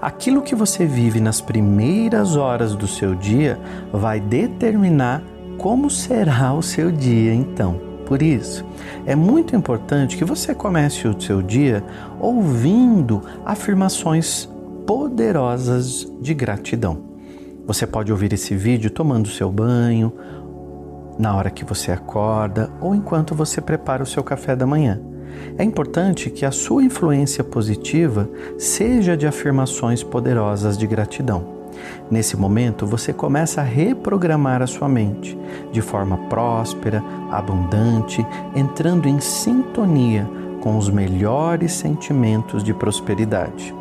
Aquilo que você vive nas primeiras horas do seu dia vai determinar como será o seu dia então. Por isso, é muito importante que você comece o seu dia ouvindo afirmações poderosas de gratidão. Você pode ouvir esse vídeo tomando seu banho, na hora que você acorda ou enquanto você prepara o seu café da manhã. É importante que a sua influência positiva seja de afirmações poderosas de gratidão. Nesse momento, você começa a reprogramar a sua mente de forma próspera, abundante, entrando em sintonia com os melhores sentimentos de prosperidade.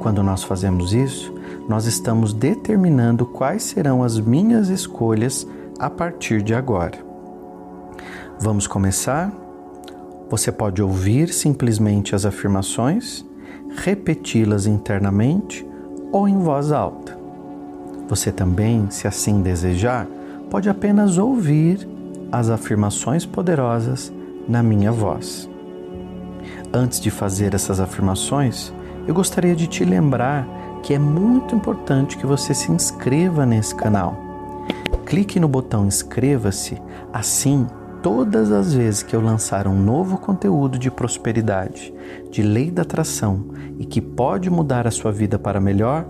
Quando nós fazemos isso, nós estamos determinando quais serão as minhas escolhas a partir de agora. Vamos começar? Você pode ouvir simplesmente as afirmações, repeti-las internamente ou em voz alta. Você também, se assim desejar, pode apenas ouvir as afirmações poderosas na minha voz. Antes de fazer essas afirmações, eu gostaria de te lembrar que é muito importante que você se inscreva nesse canal. Clique no botão inscreva-se, assim todas as vezes que eu lançar um novo conteúdo de prosperidade, de lei da atração e que pode mudar a sua vida para melhor,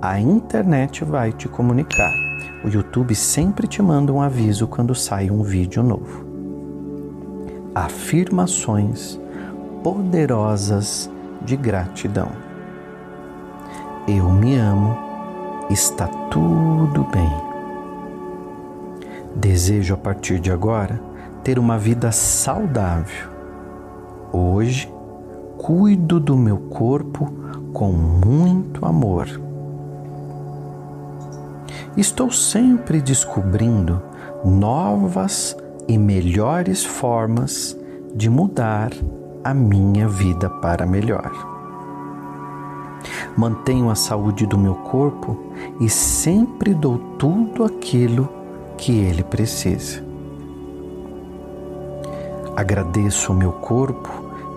a internet vai te comunicar. O YouTube sempre te manda um aviso quando sai um vídeo novo. Afirmações poderosas de gratidão. Eu me amo, está tudo bem. Desejo a partir de agora ter uma vida saudável. Hoje, cuido do meu corpo com muito amor. Estou sempre descobrindo novas e melhores formas de mudar a minha vida para melhor. Mantenho a saúde do meu corpo e sempre dou tudo aquilo que ele precisa. Agradeço o meu corpo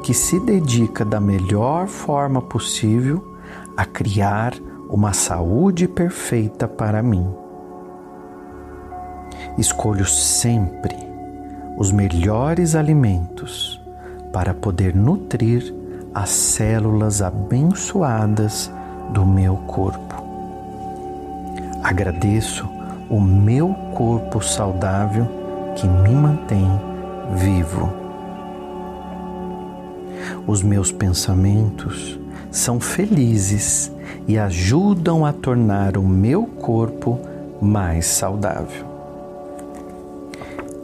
que se dedica da melhor forma possível a criar uma saúde perfeita para mim. Escolho sempre os melhores alimentos para poder nutrir as células abençoadas do meu corpo. Agradeço o meu corpo saudável que me mantém vivo. Os meus pensamentos são felizes e ajudam a tornar o meu corpo mais saudável.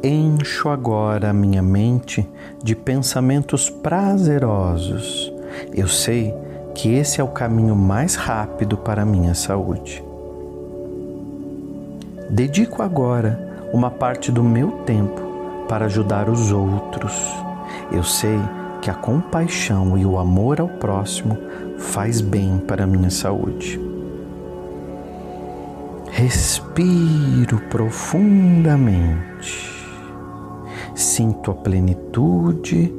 Encho agora a minha mente de pensamentos prazerosos. Eu sei que esse é o caminho mais rápido para a minha saúde. Dedico agora uma parte do meu tempo para ajudar os outros. Eu sei que a compaixão e o amor ao próximo faz bem para a minha saúde. Respiro profundamente. Sinto a plenitude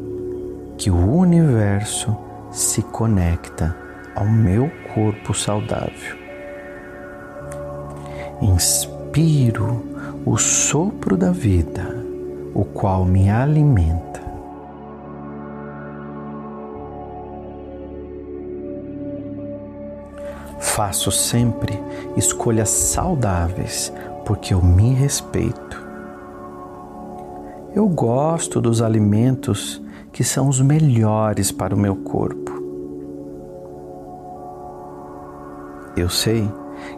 que o universo se conecta ao meu corpo saudável. Inspiro o sopro da vida, o qual me alimenta Faço sempre escolhas saudáveis porque eu me respeito. Eu gosto dos alimentos que são os melhores para o meu corpo. Eu sei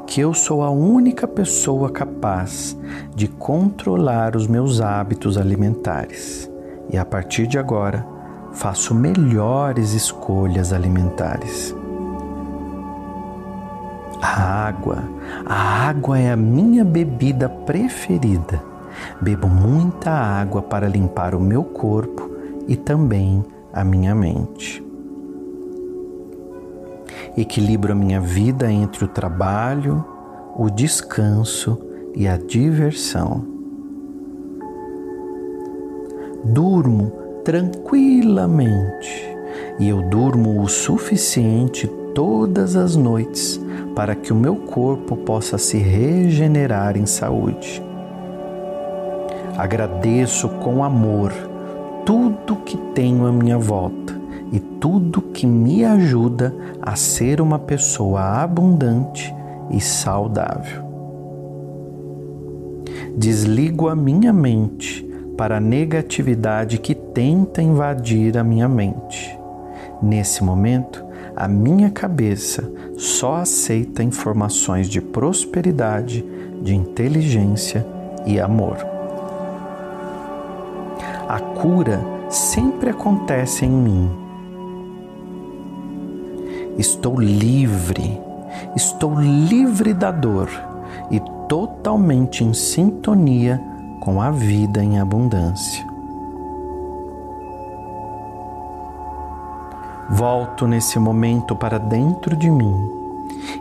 que eu sou a única pessoa capaz de controlar os meus hábitos alimentares e a partir de agora faço melhores escolhas alimentares. A água, a água é a minha bebida preferida. Bebo muita água para limpar o meu corpo e também a minha mente. Equilibro a minha vida entre o trabalho, o descanso e a diversão. Durmo tranquilamente e eu durmo o suficiente todas as noites para que o meu corpo possa se regenerar em saúde. Agradeço com amor tudo que tenho à minha volta e tudo que me ajuda a ser uma pessoa abundante e saudável. Desligo a minha mente para a negatividade que tenta invadir a minha mente. Nesse momento, a minha cabeça só aceita informações de prosperidade, de inteligência e amor. A cura sempre acontece em mim. Estou livre, estou livre da dor e totalmente em sintonia com a vida em abundância. Volto nesse momento para dentro de mim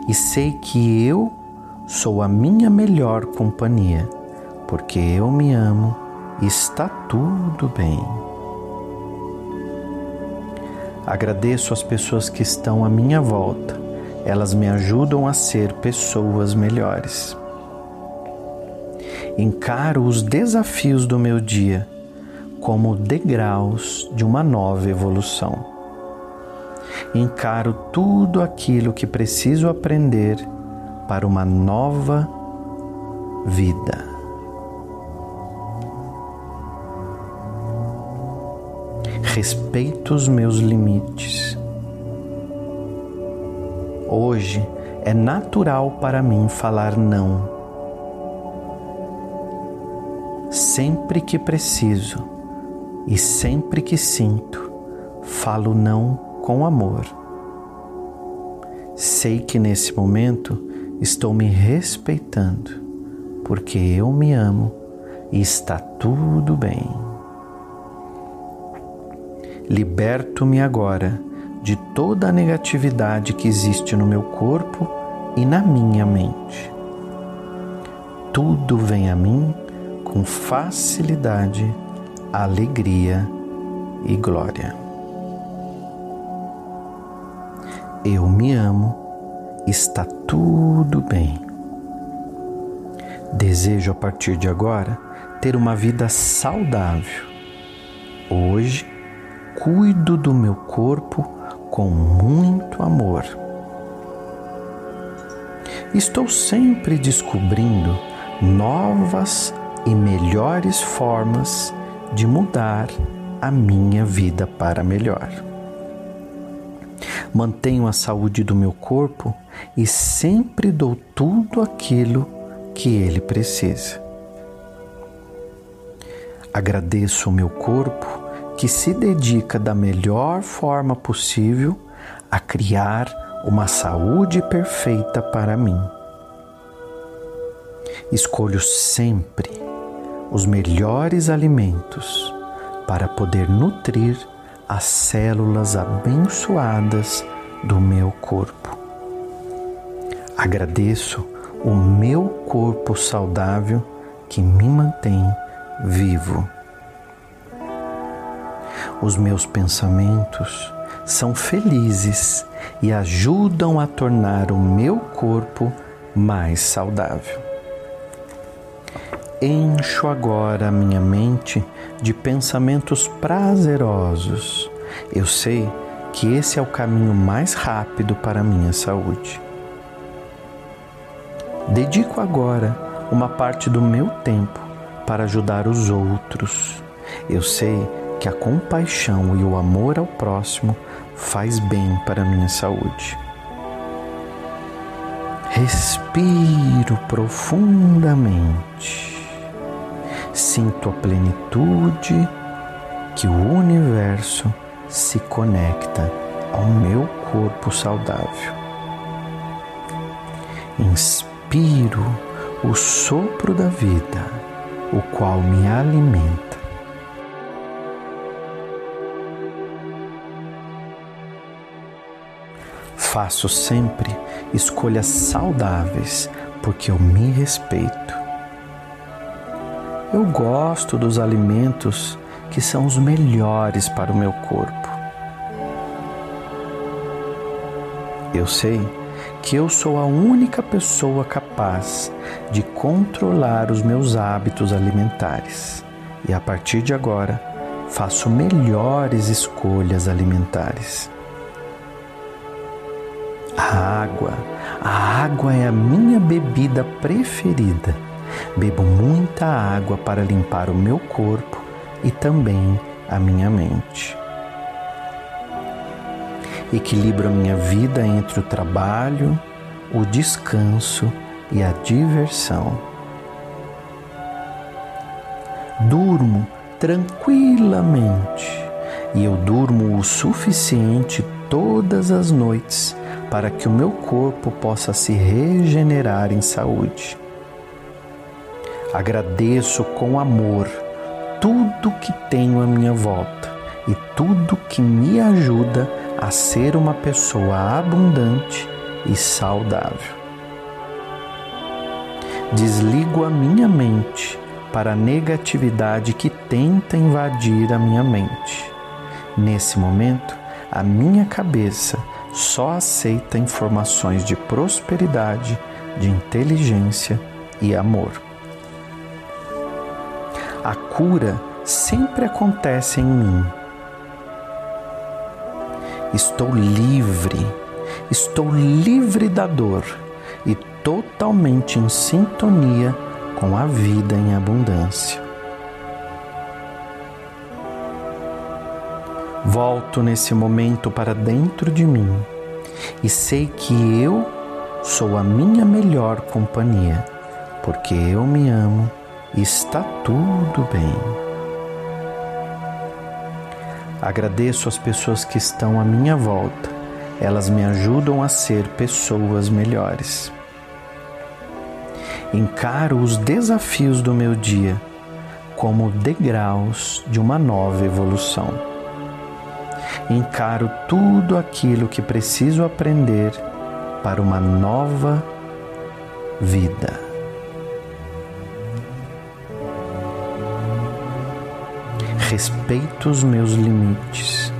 e sei que eu sou a minha melhor companhia, porque eu me amo e está tudo bem. Agradeço as pessoas que estão à minha volta, elas me ajudam a ser pessoas melhores. Encaro os desafios do meu dia como degraus de uma nova evolução encaro tudo aquilo que preciso aprender para uma nova vida. Respeito os meus limites. Hoje é natural para mim falar não. Sempre que preciso e sempre que sinto, falo não com amor. Sei que nesse momento estou me respeitando, porque eu me amo e está tudo bem. Liberto-me agora de toda a negatividade que existe no meu corpo e na minha mente. Tudo vem a mim com facilidade, alegria e glória. eu me amo, está tudo bem. Desejo a partir de agora ter uma vida saudável. Hoje, cuido do meu corpo com muito amor. Estou sempre descobrindo novas e melhores formas de mudar a minha vida para melhor mantenho a saúde do meu corpo e sempre dou tudo aquilo que ele precisa. Agradeço o meu corpo que se dedica da melhor forma possível a criar uma saúde perfeita para mim. Escolho sempre os melhores alimentos para poder nutrir as células abençoadas do meu corpo. Agradeço o meu corpo saudável que me mantém vivo. Os meus pensamentos são felizes e ajudam a tornar o meu corpo mais saudável. Encho agora a minha mente de pensamentos prazerosos. Eu sei que esse é o caminho mais rápido para a minha saúde. Dedico agora uma parte do meu tempo para ajudar os outros. Eu sei que a compaixão e o amor ao próximo faz bem para a minha saúde. Respiro profundamente sinto a plenitude que o universo se conecta ao meu corpo saudável. Inspiro o sopro da vida, o qual me alimenta. Faço sempre escolhas saudáveis porque eu me respeito eu gosto dos alimentos que são os melhores para o meu corpo. Eu sei que eu sou a única pessoa capaz de controlar os meus hábitos alimentares e a partir de agora faço melhores escolhas alimentares. Água, a água é a minha bebida preferida. Bebo muita água para limpar o meu corpo e também a minha mente. Equilibro a minha vida entre o trabalho, o descanso e a diversão. Durmo tranquilamente e eu durmo o suficiente todas as noites para que o meu corpo possa se regenerar em saúde. Agradeço com amor tudo que tenho à minha volta e tudo que me ajuda a ser uma pessoa abundante e saudável. Desligo a minha mente para a negatividade que tenta invadir a minha mente. Nesse momento, a minha cabeça só aceita informações de prosperidade, de inteligência e amor. A cura sempre acontece em mim. Estou livre, estou livre da dor e totalmente em sintonia com a vida em abundância. Volto nesse momento para dentro de mim e sei que eu sou a minha melhor companhia, porque eu me amo e está tudo bem. Agradeço as pessoas que estão à minha volta, elas me ajudam a ser pessoas melhores. Encaro os desafios do meu dia como degraus de uma nova evolução encaro tudo aquilo que preciso aprender para uma nova vida. Respeito os meus limites.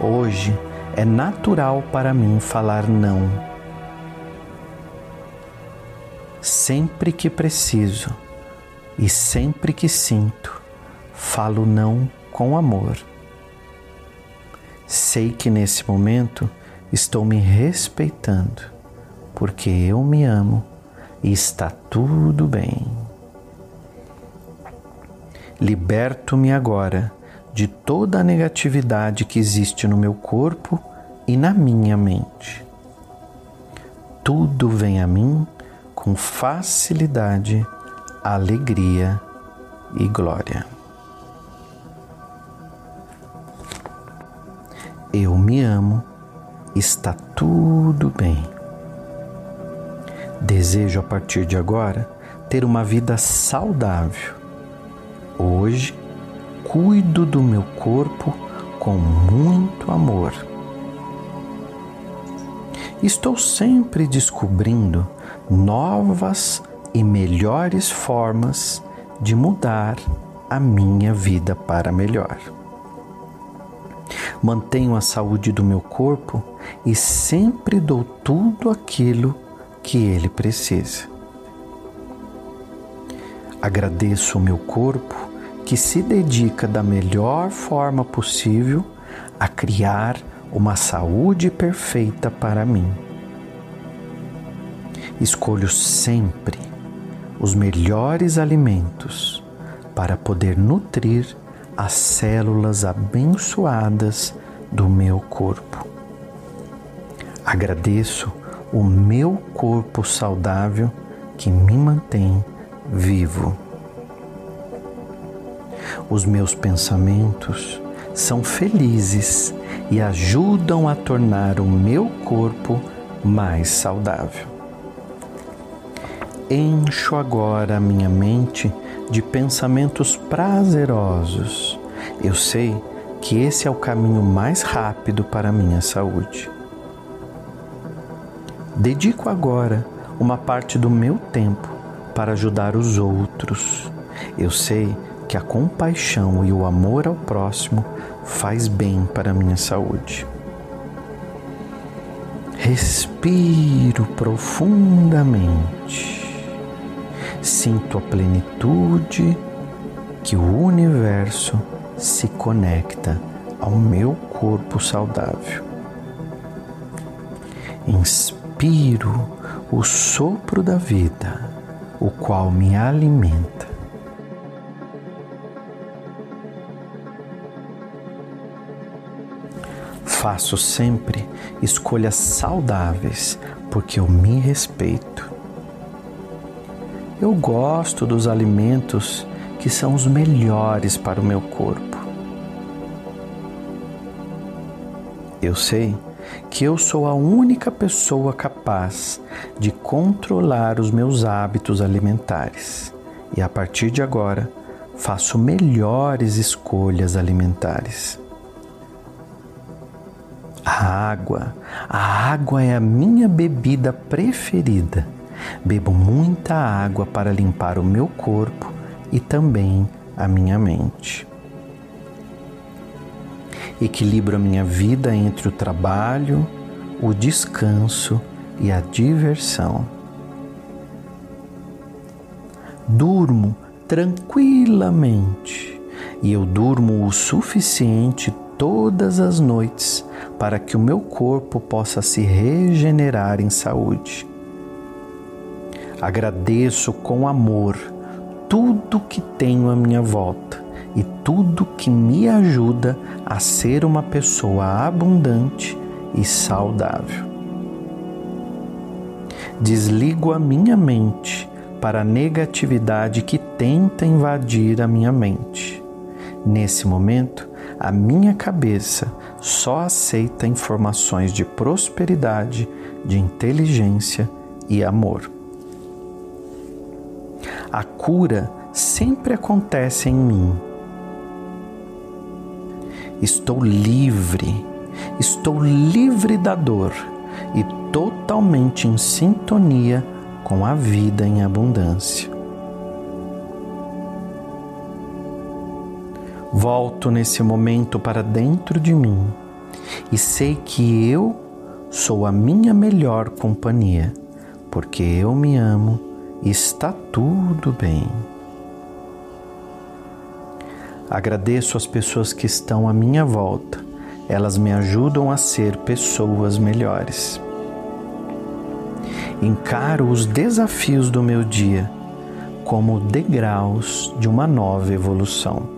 Hoje é natural para mim falar não. Sempre que preciso e sempre que sinto, falo não com amor. Sei que nesse momento estou me respeitando, porque eu me amo e está tudo bem. Liberto-me agora de toda a negatividade que existe no meu corpo e na minha mente. Tudo vem a mim com facilidade, alegria e glória. Eu me amo, está tudo bem. Desejo a partir de agora ter uma vida saudável. Hoje, cuido do meu corpo com muito amor. Estou sempre descobrindo novas e melhores formas de mudar a minha vida para melhor mantenho a saúde do meu corpo e sempre dou tudo aquilo que ele precisa. Agradeço o meu corpo que se dedica da melhor forma possível a criar uma saúde perfeita para mim. Escolho sempre os melhores alimentos para poder nutrir as células abençoadas do meu corpo. Agradeço o meu corpo saudável que me mantém vivo. Os meus pensamentos são felizes e ajudam a tornar o meu corpo mais saudável. Encho agora a minha mente de pensamentos prazerosos. Eu sei que esse é o caminho mais rápido para a minha saúde. Dedico agora uma parte do meu tempo para ajudar os outros. Eu sei que a compaixão e o amor ao próximo faz bem para a minha saúde. Respiro profundamente. Sinto a plenitude que o universo se conecta ao meu corpo saudável. Inspiro o sopro da vida, o qual me alimenta. Faço sempre escolhas saudáveis porque eu me respeito. Eu gosto dos alimentos que são os melhores para o meu corpo. Eu sei que eu sou a única pessoa capaz de controlar os meus hábitos alimentares e a partir de agora faço melhores escolhas alimentares. A água, a água é a minha bebida preferida. Bebo muita água para limpar o meu corpo e também a minha mente. Equilibro a minha vida entre o trabalho, o descanso e a diversão. Durmo tranquilamente e eu durmo o suficiente todas as noites para que o meu corpo possa se regenerar em saúde. Agradeço com amor tudo que tenho à minha volta e tudo que me ajuda a ser uma pessoa abundante e saudável. Desligo a minha mente para a negatividade que tenta invadir a minha mente. Nesse momento, a minha cabeça só aceita informações de prosperidade, de inteligência e amor. A cura sempre acontece em mim. Estou livre, estou livre da dor e totalmente em sintonia com a vida em abundância. Volto nesse momento para dentro de mim e sei que eu sou a minha melhor companhia, porque eu me amo está tudo bem. Agradeço as pessoas que estão à minha volta, elas me ajudam a ser pessoas melhores. Encaro os desafios do meu dia como degraus de uma nova evolução.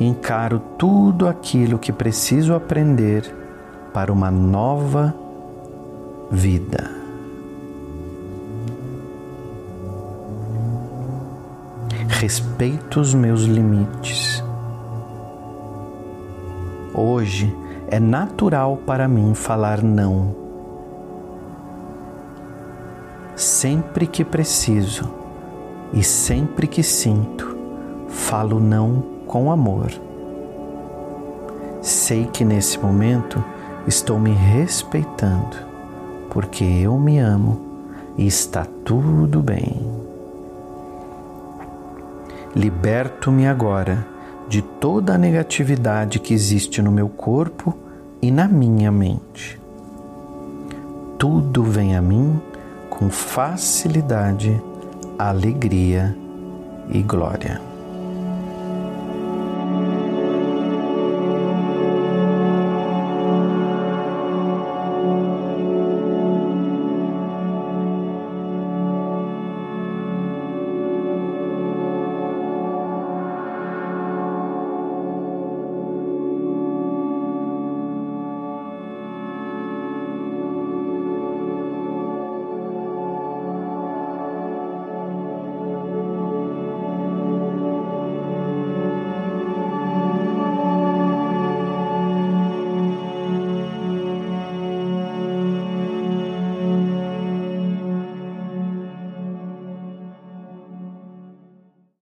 Encaro tudo aquilo que preciso aprender para uma nova vida. Respeito os meus limites. Hoje é natural para mim falar não. Sempre que preciso e sempre que sinto, falo não com amor. Sei que nesse momento estou me respeitando, porque eu me amo e está tudo bem. Liberto-me agora de toda a negatividade que existe no meu corpo e na minha mente. Tudo vem a mim com facilidade, alegria e glória.